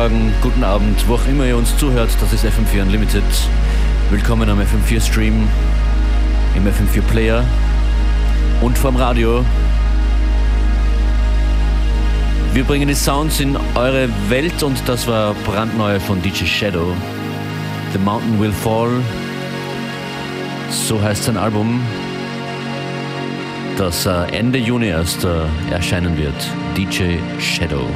Morgen, guten Abend, wo auch immer ihr uns zuhört. Das ist FM4 Unlimited. Willkommen am FM4 Stream, im FM4 Player und vom Radio. Wir bringen die Sounds in eure Welt und das war brandneu von DJ Shadow. The Mountain Will Fall. So heißt sein Album, das äh, Ende Juni erst äh, erscheinen wird. DJ Shadow.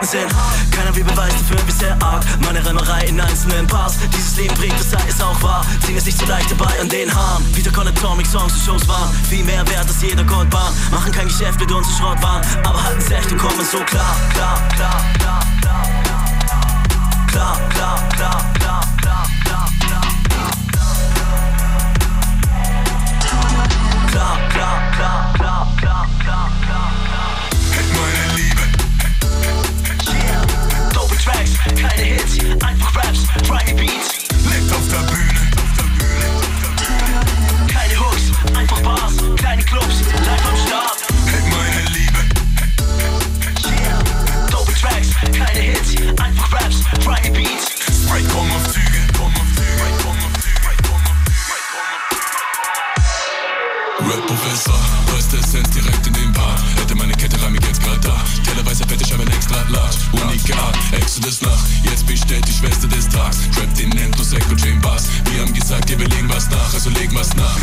Ecken sind. Keiner wie Beweis dafür, bisher arg. Meine Reimerei in einzelnen Bars. Dieses Leben bringt, das sei es auch wahr. Ziehen es nicht so leicht dabei an den Haaren. Wieder Colin Tommy Songs und Shows waren. Viel mehr wert als jeder Goldbahn. Machen kein Geschäft mit uns und Schrottwaren. Aber halten's echt und kommen so klar. des Nacht. Jetzt bestellt die Schwester des Tags. Trap den Nentos, Echo, Chain, Bass. Wir haben gesagt, wir legen was nach, also legen was nach.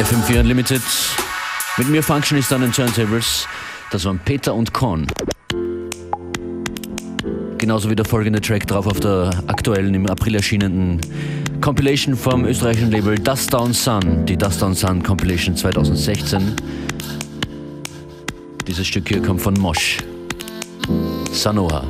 FM4 Unlimited. Mit mir Functionist an den Turntables. Das waren Peter und Con. Genauso wie der folgende Track drauf auf der aktuellen im April erschienenen Compilation vom österreichischen Label Dust Down Sun, die Dust Down Sun Compilation 2016. Dieses Stück hier kommt von Mosh. Sanoha.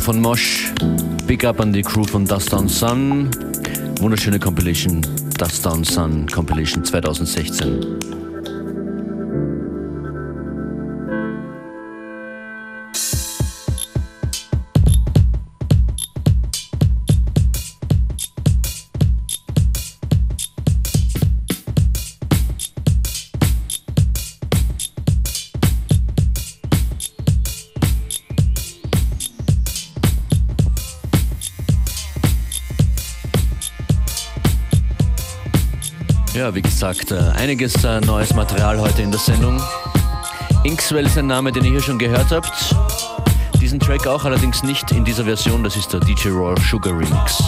Von Mosh. Big up an die Crew von Dust Down Sun. Wunderschöne Compilation, Dust Down Sun Compilation 2016. wie gesagt, äh, einiges äh, neues Material heute in der Sendung. Inkswell ist ein Name, den ihr hier schon gehört habt. Diesen Track auch allerdings nicht in dieser Version, das ist der DJ Raw Sugar Remix.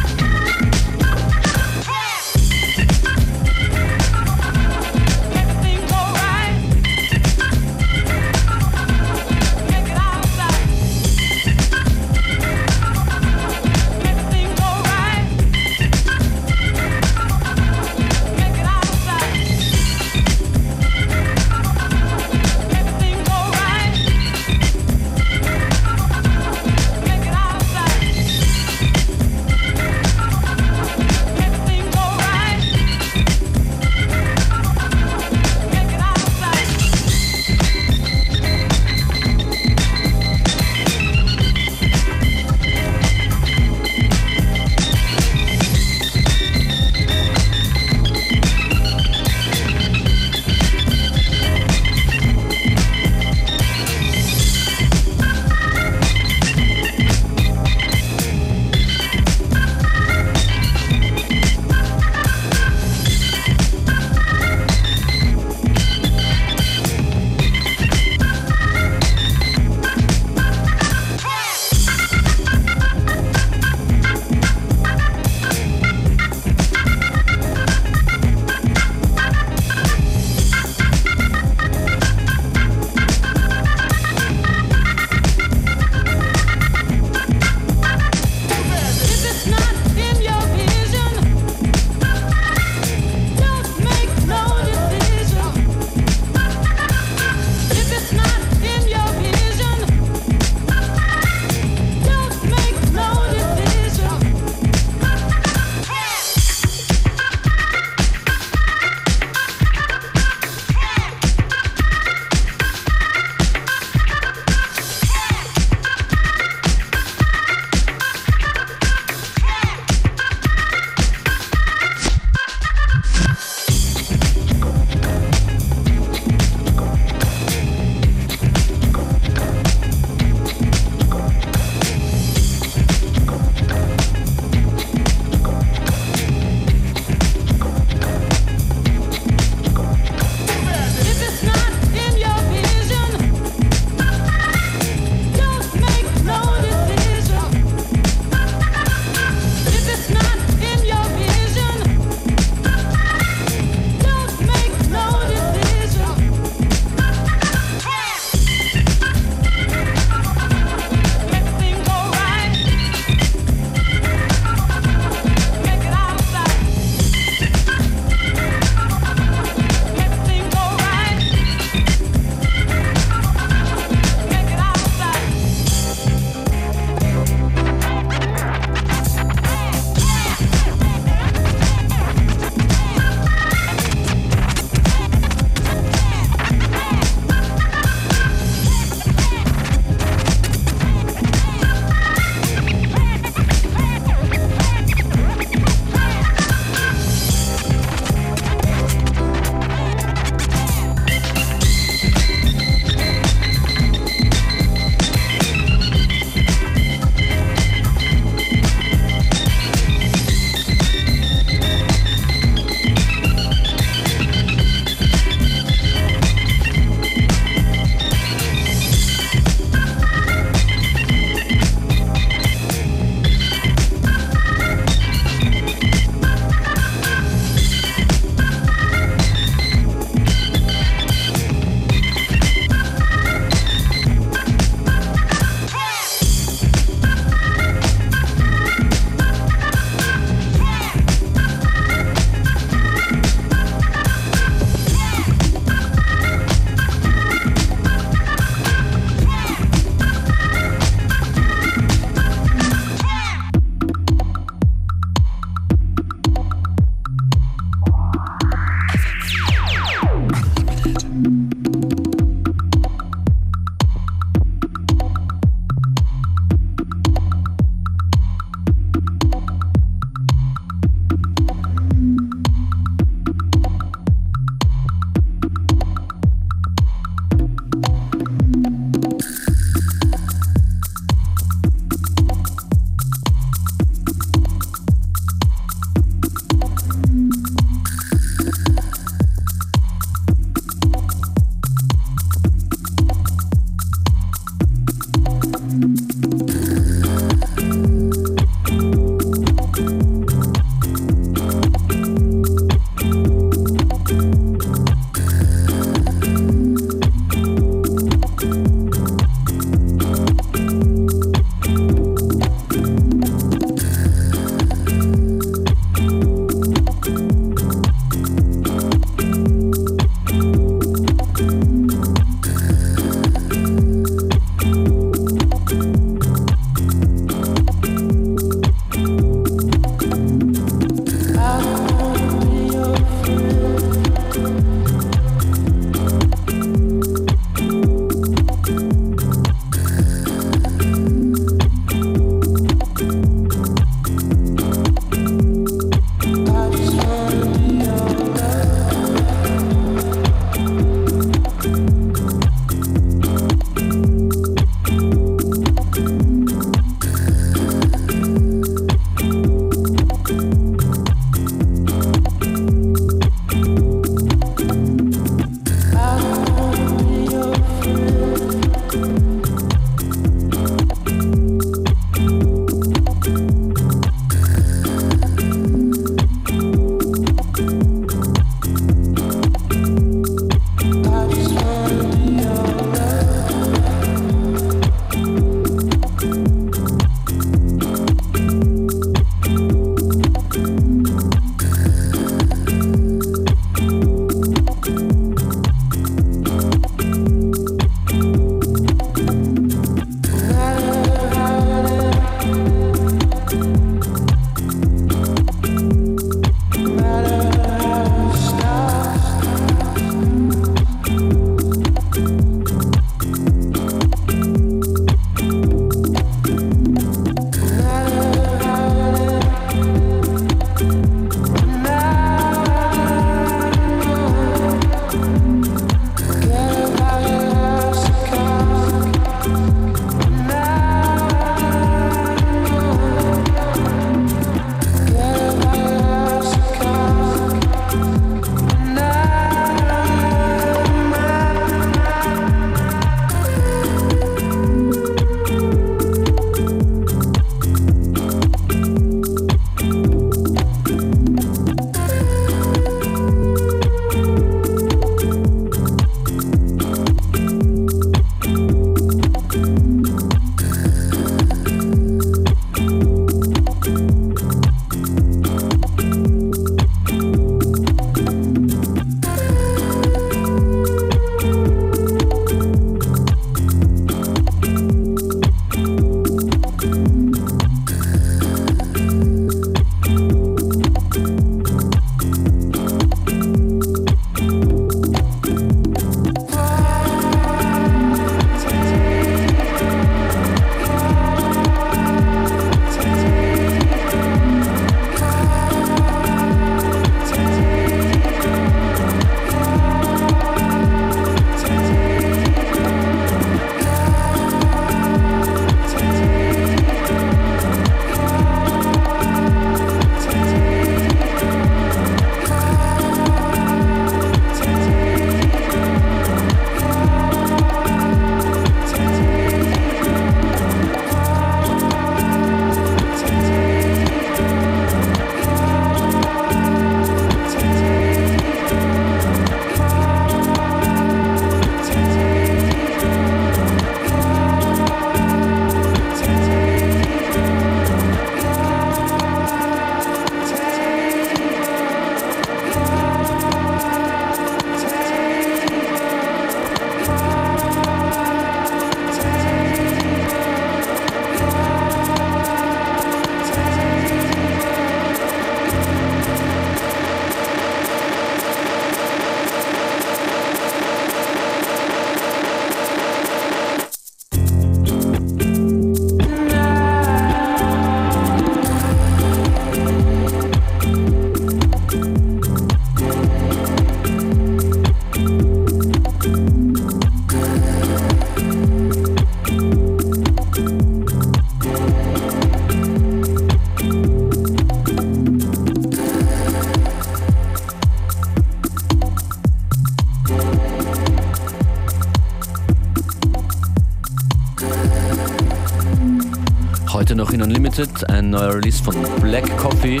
neuer Release von Black Coffee.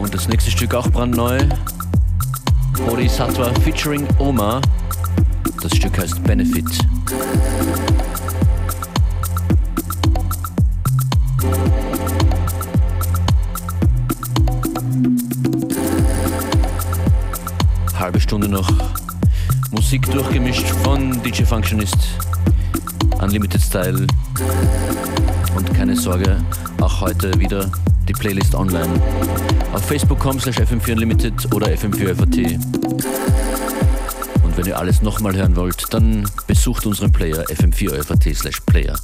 Und das nächste Stück auch brandneu. Bodhisattva featuring Oma. Das Stück heißt Benefit. Halbe Stunde noch Musik durchgemischt von DJ Functionist. Unlimited Style. Und keine Sorge, auch heute wieder die Playlist online. Auf facebook.com slash fm4 unlimited oder fm4fat. Und wenn ihr alles nochmal hören wollt, dann besucht unseren Player fm4fat slash player.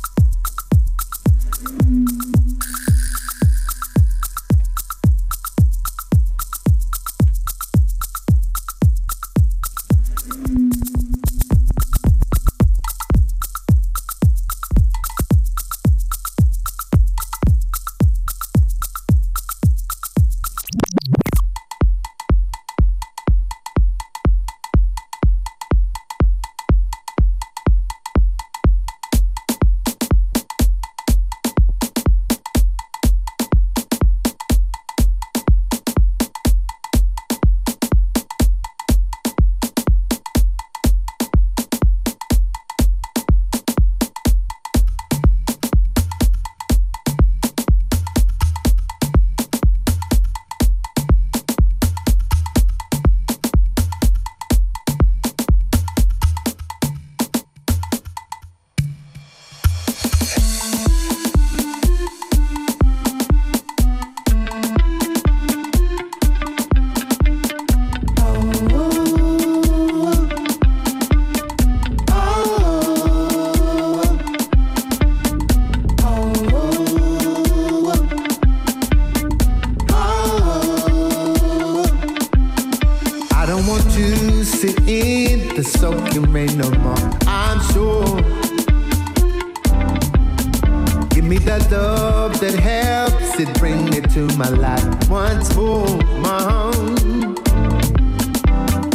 to my life once more, my home.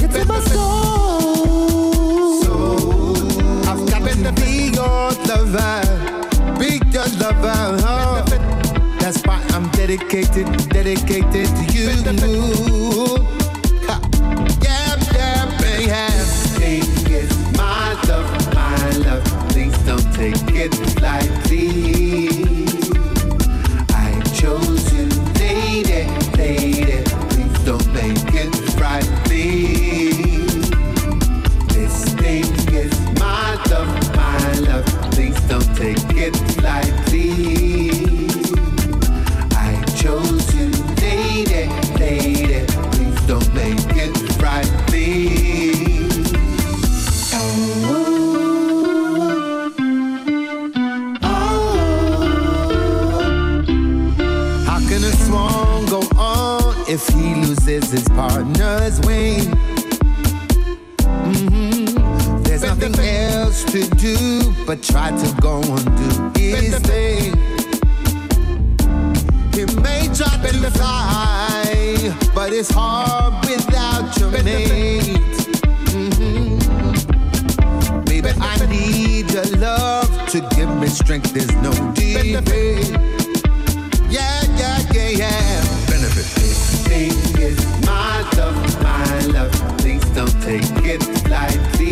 It's in my soul. I've got to be your lover, be your lover. Oh. That's why I'm dedicated, dedicated to you. Yeah, yeah, yeah. Take my love, my love. Please don't take it like to do, but try to go and do his thing. He may try to fly, but it's hard without your mate. Mm-hmm. Baby, I need your love to give me strength. There's no debate. Yeah, yeah, yeah, yeah. Benefit. This thing is my love, my love. please don't take it lightly.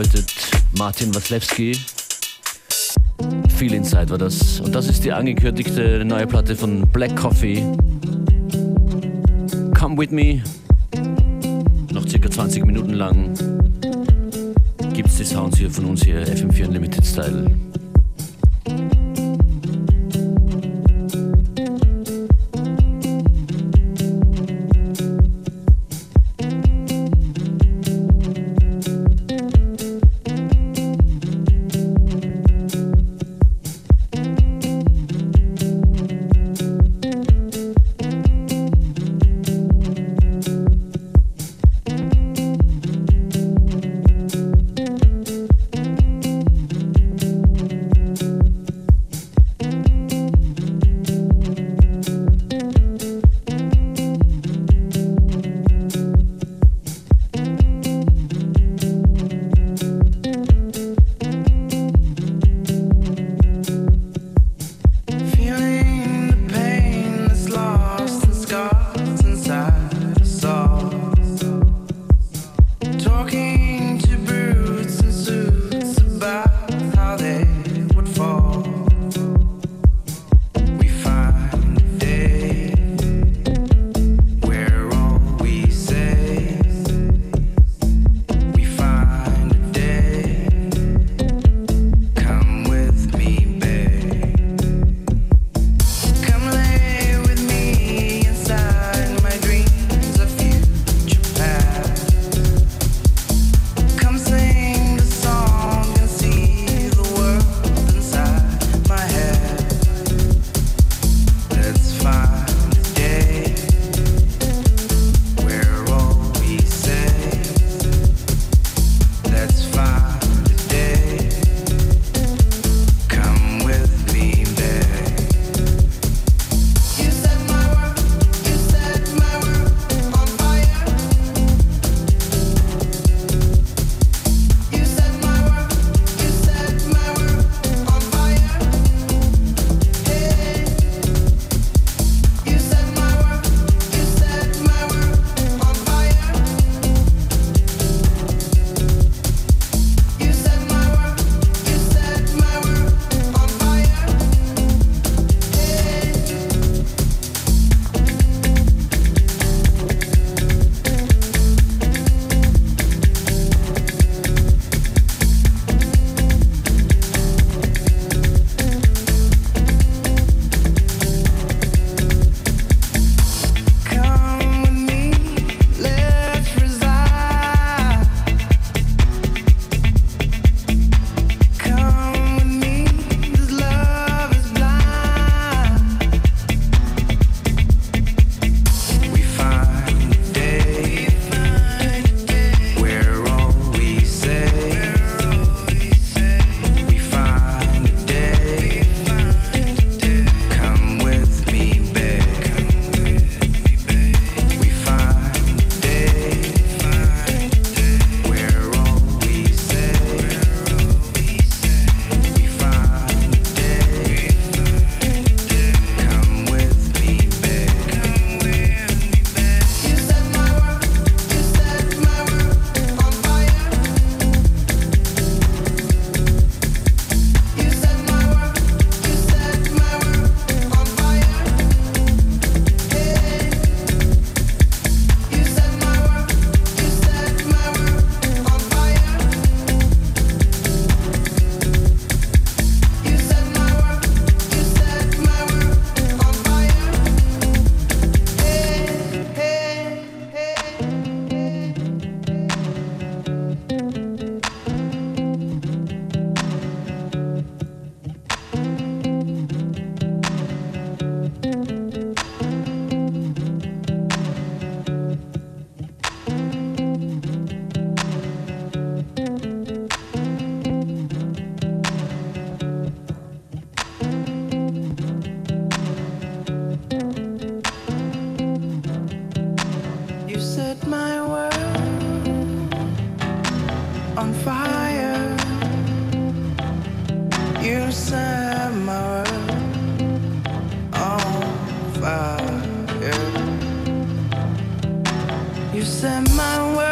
Exploited, Martin Waslewski. Feel Inside war das. Und das ist die angekündigte neue Platte von Black Coffee. Come With Me. Noch circa 20 Minuten lang gibt es die Sounds hier von uns hier, FM4 Unlimited Style. You set my world on fire. You set my world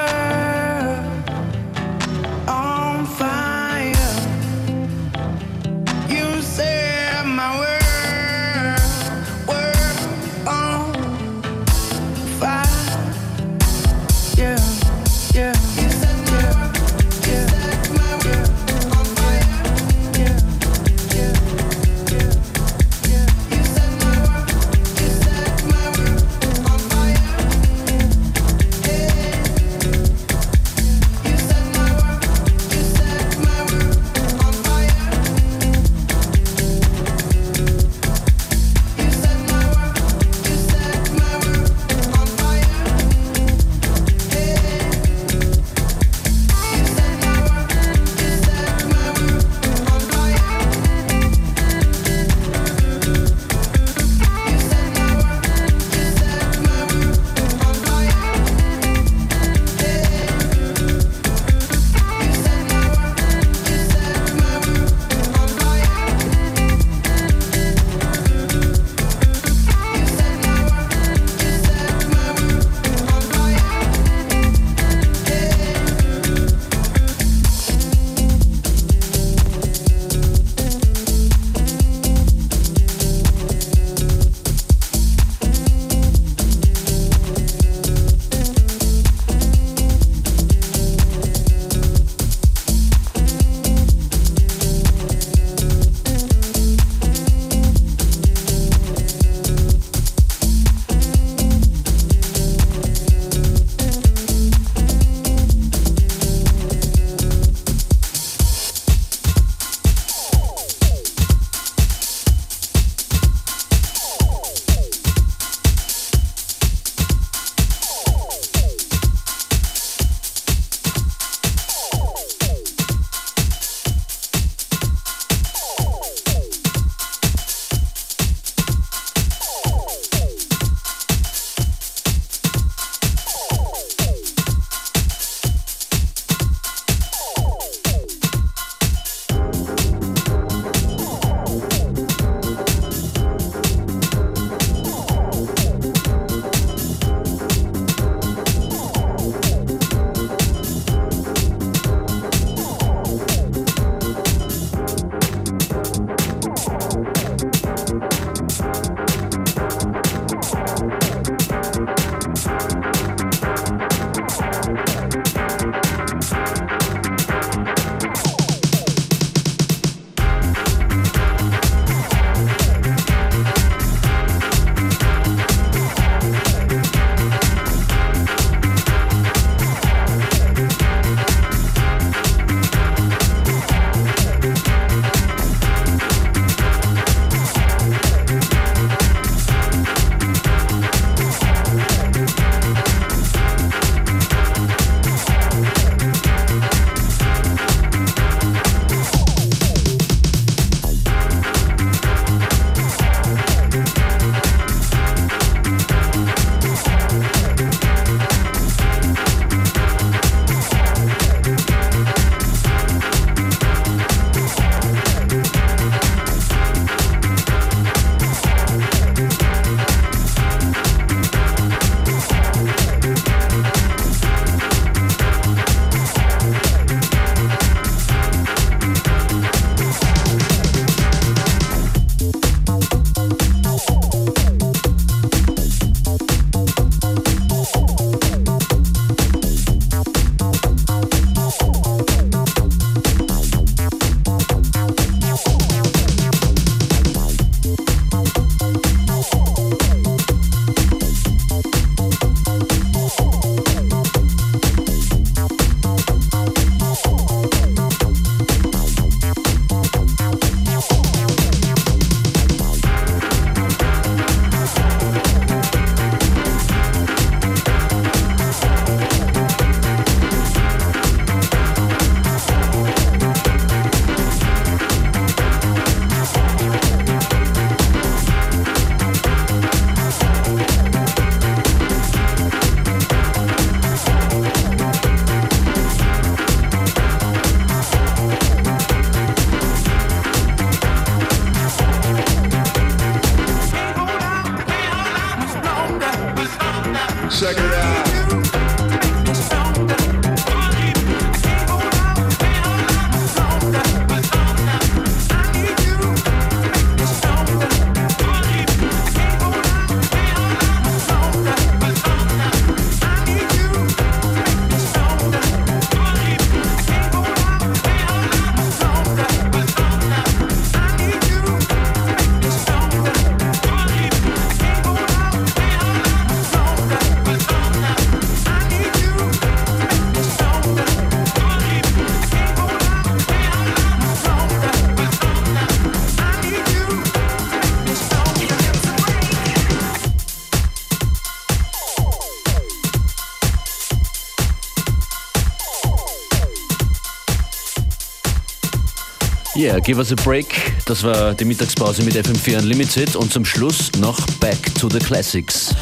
Yeah, give us a break. Das war die Mittagspause mit FM4 Unlimited und zum Schluss noch Back to the Classics.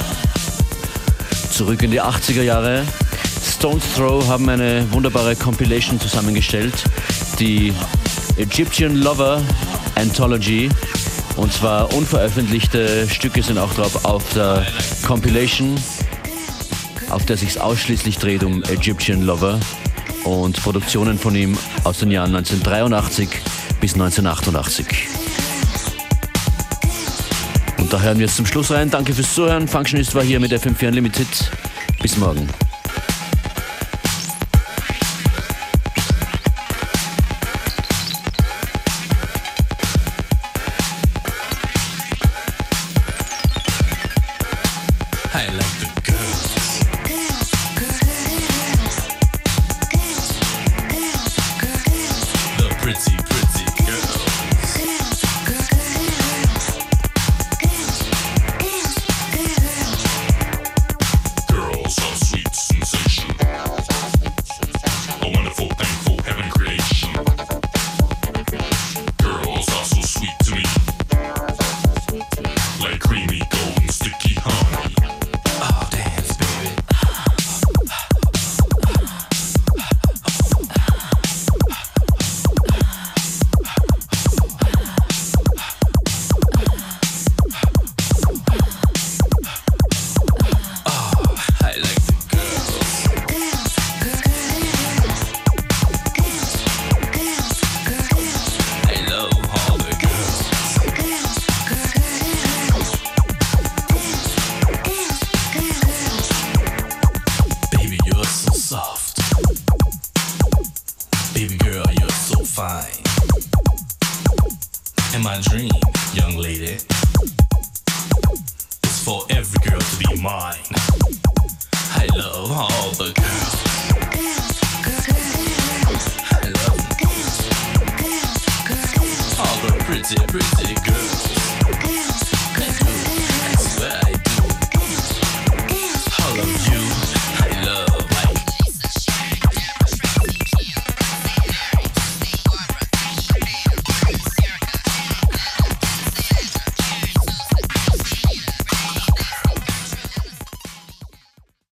Zurück in die 80er Jahre. Stone's Throw haben eine wunderbare Compilation zusammengestellt, die Egyptian Lover Anthology. Und zwar unveröffentlichte Stücke sind auch drauf auf der Compilation, auf der sich ausschließlich dreht um Egyptian Lover und Produktionen von ihm aus den Jahren 1983 bis 1988. Und da hören wir jetzt zum Schluss rein. Danke fürs Zuhören. Functionist war hier mit FM4 Unlimited. Bis morgen.